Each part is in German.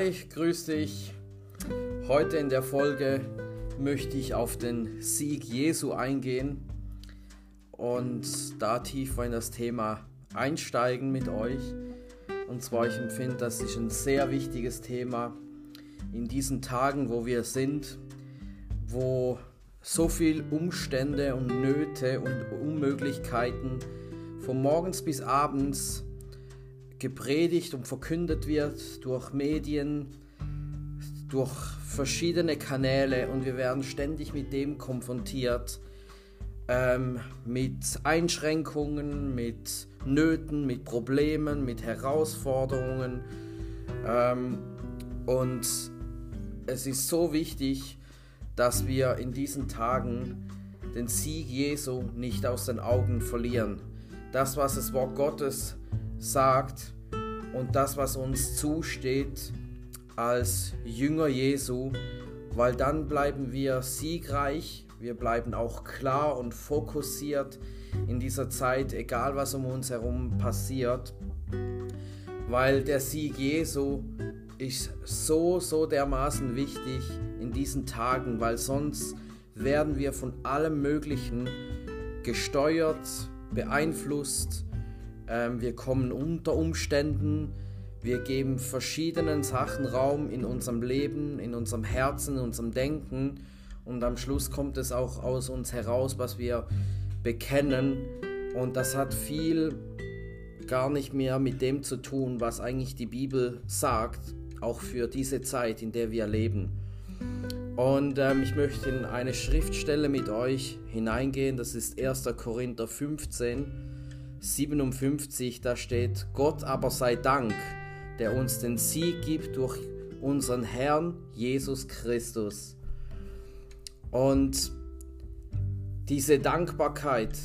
Hi, grüß dich. Heute in der Folge möchte ich auf den Sieg Jesu eingehen und da tiefer in das Thema einsteigen mit euch. Und zwar, ich empfinde, das ist ein sehr wichtiges Thema in diesen Tagen, wo wir sind, wo so viel Umstände und Nöte und Unmöglichkeiten von morgens bis abends gepredigt und verkündet wird durch Medien, durch verschiedene Kanäle und wir werden ständig mit dem konfrontiert, ähm, mit Einschränkungen, mit Nöten, mit Problemen, mit Herausforderungen. Ähm, und es ist so wichtig, dass wir in diesen Tagen den Sieg Jesu nicht aus den Augen verlieren. Das, was das Wort Gottes sagt und das, was uns zusteht als Jünger Jesu, weil dann bleiben wir siegreich, wir bleiben auch klar und fokussiert in dieser Zeit, egal was um uns herum passiert, weil der Sieg Jesu ist so, so dermaßen wichtig in diesen Tagen, weil sonst werden wir von allem Möglichen gesteuert, beeinflusst, ähm, wir kommen unter Umständen, wir geben verschiedenen Sachen Raum in unserem Leben, in unserem Herzen, in unserem Denken und am Schluss kommt es auch aus uns heraus, was wir bekennen und das hat viel gar nicht mehr mit dem zu tun, was eigentlich die Bibel sagt, auch für diese Zeit, in der wir leben. Und ähm, ich möchte in eine Schriftstelle mit euch hineingehen, das ist 1. Korinther 15 57, da steht, Gott aber sei Dank, der uns den Sieg gibt durch unseren Herrn Jesus Christus. Und diese Dankbarkeit,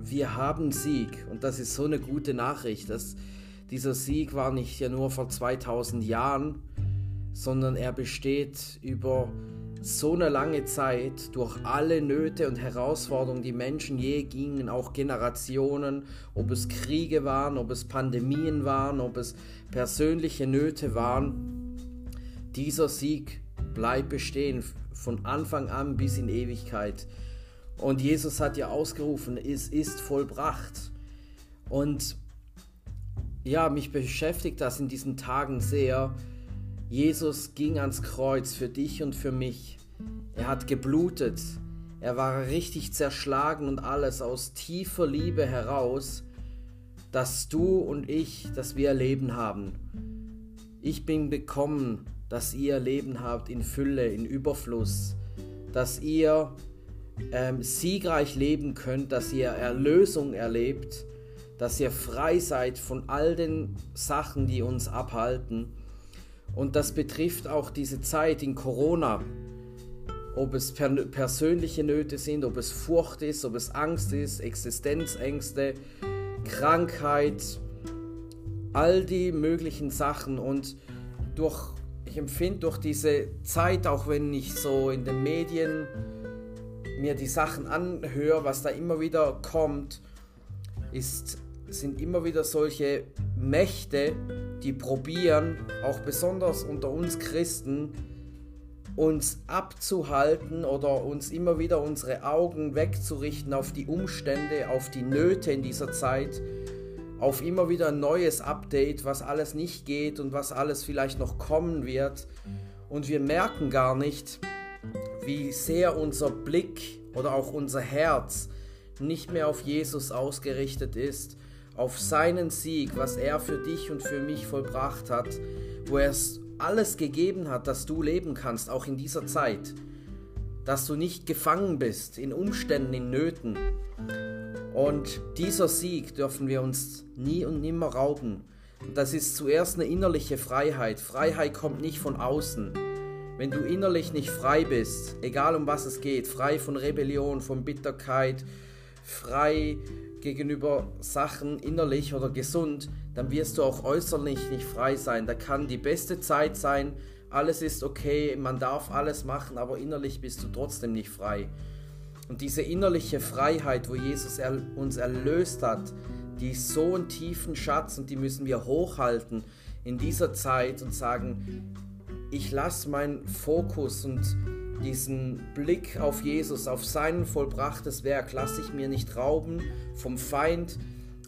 wir haben Sieg und das ist so eine gute Nachricht, dass dieser Sieg war nicht ja nur vor 2000 Jahren, sondern er besteht über so eine lange Zeit durch alle Nöte und Herausforderungen, die Menschen je gingen, auch Generationen, ob es Kriege waren, ob es Pandemien waren, ob es persönliche Nöte waren, dieser Sieg bleibt bestehen von Anfang an bis in Ewigkeit. Und Jesus hat ja ausgerufen, es ist vollbracht. Und ja, mich beschäftigt das in diesen Tagen sehr, Jesus ging ans Kreuz für dich und für mich. Er hat geblutet. Er war richtig zerschlagen und alles aus tiefer Liebe heraus, dass du und ich, dass wir Leben haben. Ich bin bekommen, dass ihr Leben habt in Fülle, in Überfluss, dass ihr ähm, siegreich leben könnt, dass ihr Erlösung erlebt, dass ihr frei seid von all den Sachen, die uns abhalten und das betrifft auch diese Zeit in Corona. Ob es per persönliche Nöte sind, ob es Furcht ist, ob es Angst ist, Existenzängste, Krankheit, all die möglichen Sachen. Und durch, ich empfinde durch diese Zeit, auch wenn ich so in den Medien mir die Sachen anhöre, was da immer wieder kommt, ist, sind immer wieder solche Mächte, die probieren, auch besonders unter uns Christen, uns abzuhalten oder uns immer wieder unsere Augen wegzurichten auf die Umstände, auf die Nöte in dieser Zeit, auf immer wieder ein neues Update, was alles nicht geht und was alles vielleicht noch kommen wird. Und wir merken gar nicht, wie sehr unser Blick oder auch unser Herz nicht mehr auf Jesus ausgerichtet ist auf seinen Sieg, was er für dich und für mich vollbracht hat, wo er es alles gegeben hat, dass du leben kannst, auch in dieser Zeit, dass du nicht gefangen bist in Umständen, in Nöten. Und dieser Sieg dürfen wir uns nie und nimmer rauben. Das ist zuerst eine innerliche Freiheit. Freiheit kommt nicht von außen. Wenn du innerlich nicht frei bist, egal um was es geht, frei von Rebellion, von Bitterkeit, frei gegenüber Sachen innerlich oder gesund, dann wirst du auch äußerlich nicht frei sein. Da kann die beste Zeit sein, alles ist okay, man darf alles machen, aber innerlich bist du trotzdem nicht frei. Und diese innerliche Freiheit, wo Jesus uns erlöst hat, die ist so einen tiefen Schatz und die müssen wir hochhalten in dieser Zeit und sagen, ich lasse meinen Fokus und diesen Blick auf Jesus, auf sein vollbrachtes Werk, lasse ich mir nicht rauben vom Feind,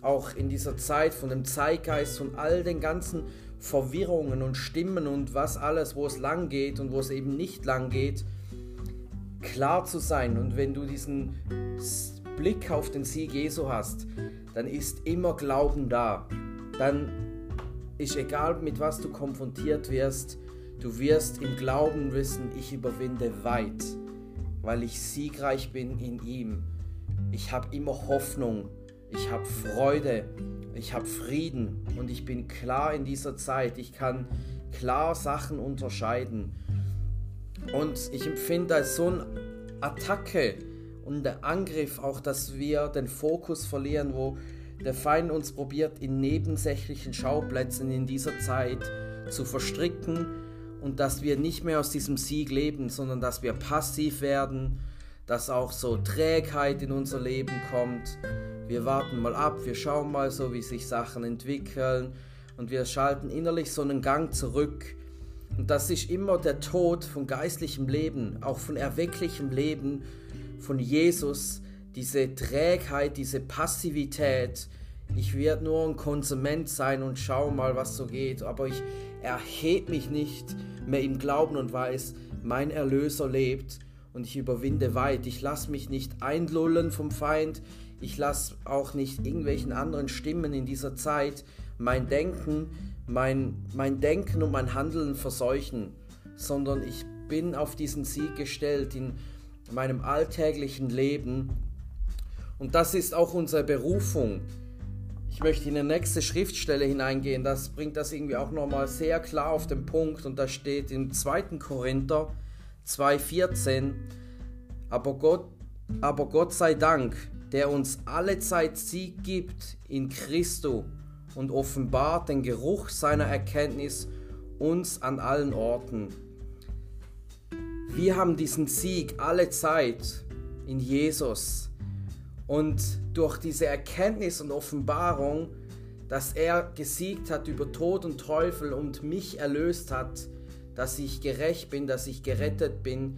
auch in dieser Zeit von dem Zeitgeist, von all den ganzen Verwirrungen und Stimmen und was alles, wo es lang geht und wo es eben nicht lang geht, klar zu sein. Und wenn du diesen Blick auf den Sieg Jesu hast, dann ist immer Glauben da. Dann ist egal, mit was du konfrontiert wirst, du wirst im Glauben wissen, ich überwinde weit, weil ich siegreich bin in ihm. Ich habe immer Hoffnung, ich habe Freude, ich habe Frieden und ich bin klar in dieser Zeit. Ich kann klar Sachen unterscheiden. Und ich empfinde als so eine Attacke und der Angriff auch, dass wir den Fokus verlieren, wo der Feind uns probiert, in nebensächlichen Schauplätzen in dieser Zeit zu verstricken und dass wir nicht mehr aus diesem Sieg leben, sondern dass wir passiv werden, dass auch so Trägheit in unser Leben kommt. Wir warten mal ab, wir schauen mal so, wie sich Sachen entwickeln und wir schalten innerlich so einen Gang zurück. Und das ist immer der Tod von geistlichem Leben, auch von erwecklichem Leben, von Jesus, diese Trägheit, diese Passivität. Ich werde nur ein Konsument sein und schau mal, was so geht. Aber ich erhebe mich nicht mehr im Glauben und weiß, mein Erlöser lebt und ich überwinde weit. Ich lasse mich nicht einlullen vom Feind. Ich lasse auch nicht irgendwelchen anderen Stimmen in dieser Zeit mein Denken, mein, mein Denken und mein Handeln verseuchen, sondern ich bin auf diesen Sieg gestellt in meinem alltäglichen Leben. Und das ist auch unsere Berufung. Ich möchte in die nächste Schriftstelle hineingehen, das bringt das irgendwie auch nochmal sehr klar auf den Punkt und da steht im 2. Korinther 2,14, aber Gott, aber Gott sei Dank, der uns alle Zeit Sieg gibt in Christo und offenbart den Geruch seiner Erkenntnis uns an allen Orten. Wir haben diesen Sieg alle Zeit in Jesus. Und durch diese Erkenntnis und Offenbarung, dass er gesiegt hat über Tod und Teufel und mich erlöst hat, dass ich gerecht bin, dass ich gerettet bin,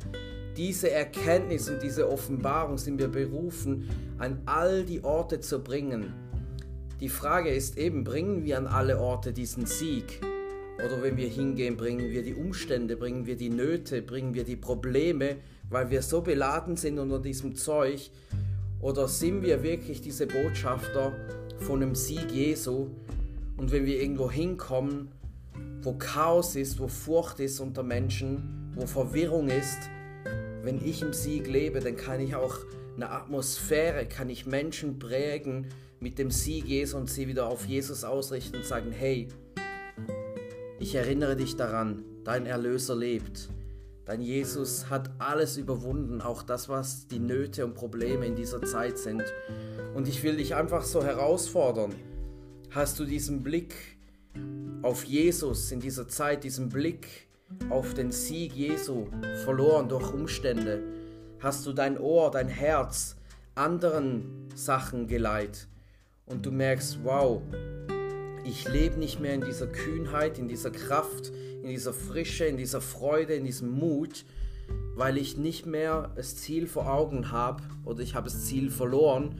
diese Erkenntnis und diese Offenbarung sind wir berufen, an all die Orte zu bringen. Die Frage ist eben, bringen wir an alle Orte diesen Sieg? Oder wenn wir hingehen, bringen wir die Umstände, bringen wir die Nöte, bringen wir die Probleme, weil wir so beladen sind unter diesem Zeug? Oder sind wir wirklich diese Botschafter von dem Sieg Jesu? Und wenn wir irgendwo hinkommen, wo Chaos ist, wo Furcht ist unter Menschen, wo Verwirrung ist, wenn ich im Sieg lebe, dann kann ich auch eine Atmosphäre, kann ich Menschen prägen mit dem Sieg Jesu und sie wieder auf Jesus ausrichten und sagen, hey, ich erinnere dich daran, dein Erlöser lebt. Dein Jesus hat alles überwunden, auch das, was die Nöte und Probleme in dieser Zeit sind. Und ich will dich einfach so herausfordern. Hast du diesen Blick auf Jesus in dieser Zeit, diesen Blick auf den Sieg Jesu verloren durch Umstände? Hast du dein Ohr, dein Herz anderen Sachen geleitet und du merkst, wow, ich lebe nicht mehr in dieser Kühnheit, in dieser Kraft, in dieser Frische, in dieser Freude, in diesem Mut, weil ich nicht mehr das Ziel vor Augen habe oder ich habe das Ziel verloren,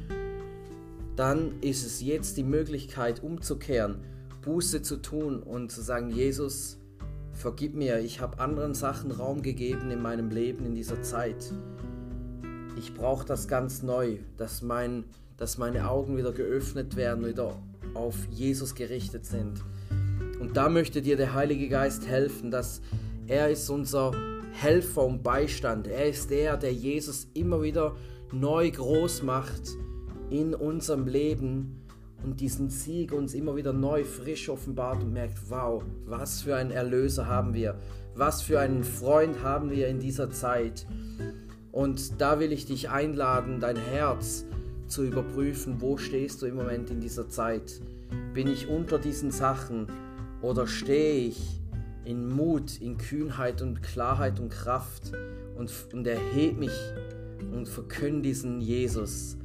dann ist es jetzt die Möglichkeit umzukehren, Buße zu tun und zu sagen, Jesus, vergib mir, ich habe anderen Sachen Raum gegeben in meinem Leben in dieser Zeit. Ich brauche das ganz neu, dass, mein, dass meine Augen wieder geöffnet werden, wieder auf Jesus gerichtet sind. Und da möchte dir der Heilige Geist helfen, dass er ist unser Helfer und Beistand. Er ist der, der Jesus immer wieder neu groß macht in unserem Leben und diesen Sieg uns immer wieder neu frisch offenbart und merkt, wow, was für einen Erlöser haben wir, was für einen Freund haben wir in dieser Zeit. Und da will ich dich einladen, dein Herz zu überprüfen, wo stehst du im Moment in dieser Zeit. Bin ich unter diesen Sachen oder stehe ich in Mut, in Kühnheit und Klarheit und Kraft und, und erhebe mich und verkünde diesen Jesus.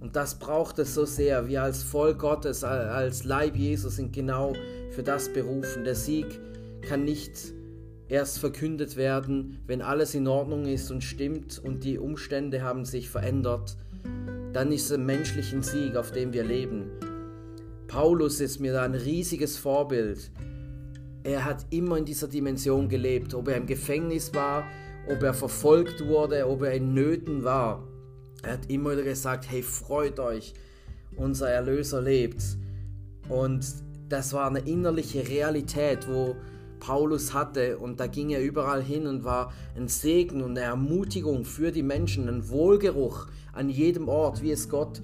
Und das braucht es so sehr. Wir als Volk Gottes, als Leib Jesus sind genau für das berufen. Der Sieg kann nicht erst verkündet werden, wenn alles in Ordnung ist und stimmt und die Umstände haben sich verändert. Dann ist es ein menschlichen Sieg, auf dem wir leben. Paulus ist mir da ein riesiges Vorbild. Er hat immer in dieser Dimension gelebt, ob er im Gefängnis war, ob er verfolgt wurde, ob er in Nöten war. Er hat immer wieder gesagt, hey, freut euch, unser Erlöser lebt. Und das war eine innerliche Realität, wo Paulus hatte und da ging er überall hin und war ein Segen und eine Ermutigung für die Menschen, ein Wohlgeruch an jedem Ort, wie es Gott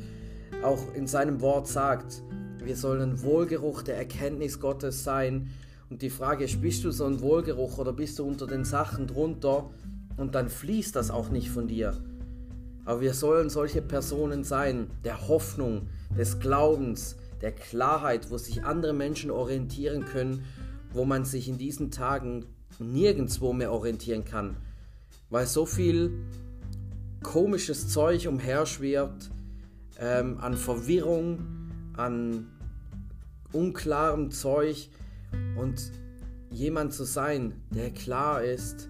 auch in seinem Wort sagt. Wir sollen ein Wohlgeruch der Erkenntnis Gottes sein. Und die Frage ist, bist du so ein Wohlgeruch oder bist du unter den Sachen drunter und dann fließt das auch nicht von dir. Aber wir sollen solche Personen sein, der Hoffnung, des Glaubens, der Klarheit, wo sich andere Menschen orientieren können, wo man sich in diesen Tagen nirgendwo mehr orientieren kann, weil so viel komisches Zeug umherschwirrt, ähm, an Verwirrung, an unklarem Zeug und jemand zu sein, der klar ist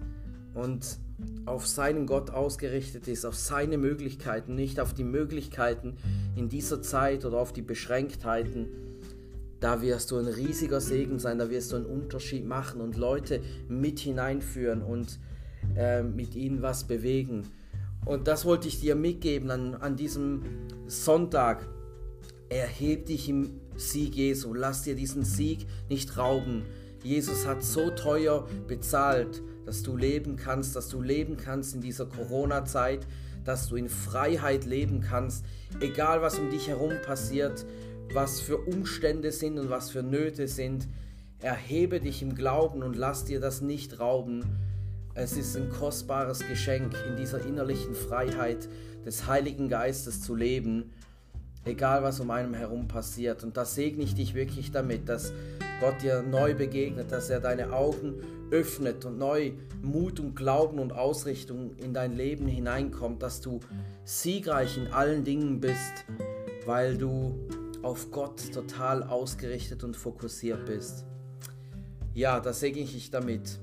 und auf seinen Gott ausgerichtet ist, auf seine Möglichkeiten, nicht auf die Möglichkeiten in dieser Zeit oder auf die Beschränktheiten, da wirst du ein riesiger Segen sein, da wirst du einen Unterschied machen und Leute mit hineinführen und äh, mit ihnen was bewegen. Und das wollte ich dir mitgeben an, an diesem Sonntag. Erheb dich im Sieg Jesu, lass dir diesen Sieg nicht rauben. Jesus hat so teuer bezahlt dass du leben kannst, dass du leben kannst in dieser Corona-Zeit, dass du in Freiheit leben kannst, egal was um dich herum passiert, was für Umstände sind und was für Nöte sind. Erhebe dich im Glauben und lass dir das nicht rauben. Es ist ein kostbares Geschenk, in dieser innerlichen Freiheit des Heiligen Geistes zu leben, egal was um einem herum passiert. Und da segne ich dich wirklich damit, dass Gott dir neu begegnet, dass er deine Augen öffnet und neu Mut und Glauben und Ausrichtung in dein Leben hineinkommt, dass du siegreich in allen Dingen bist, weil du auf Gott total ausgerichtet und fokussiert bist. Ja, da segne ich dich damit.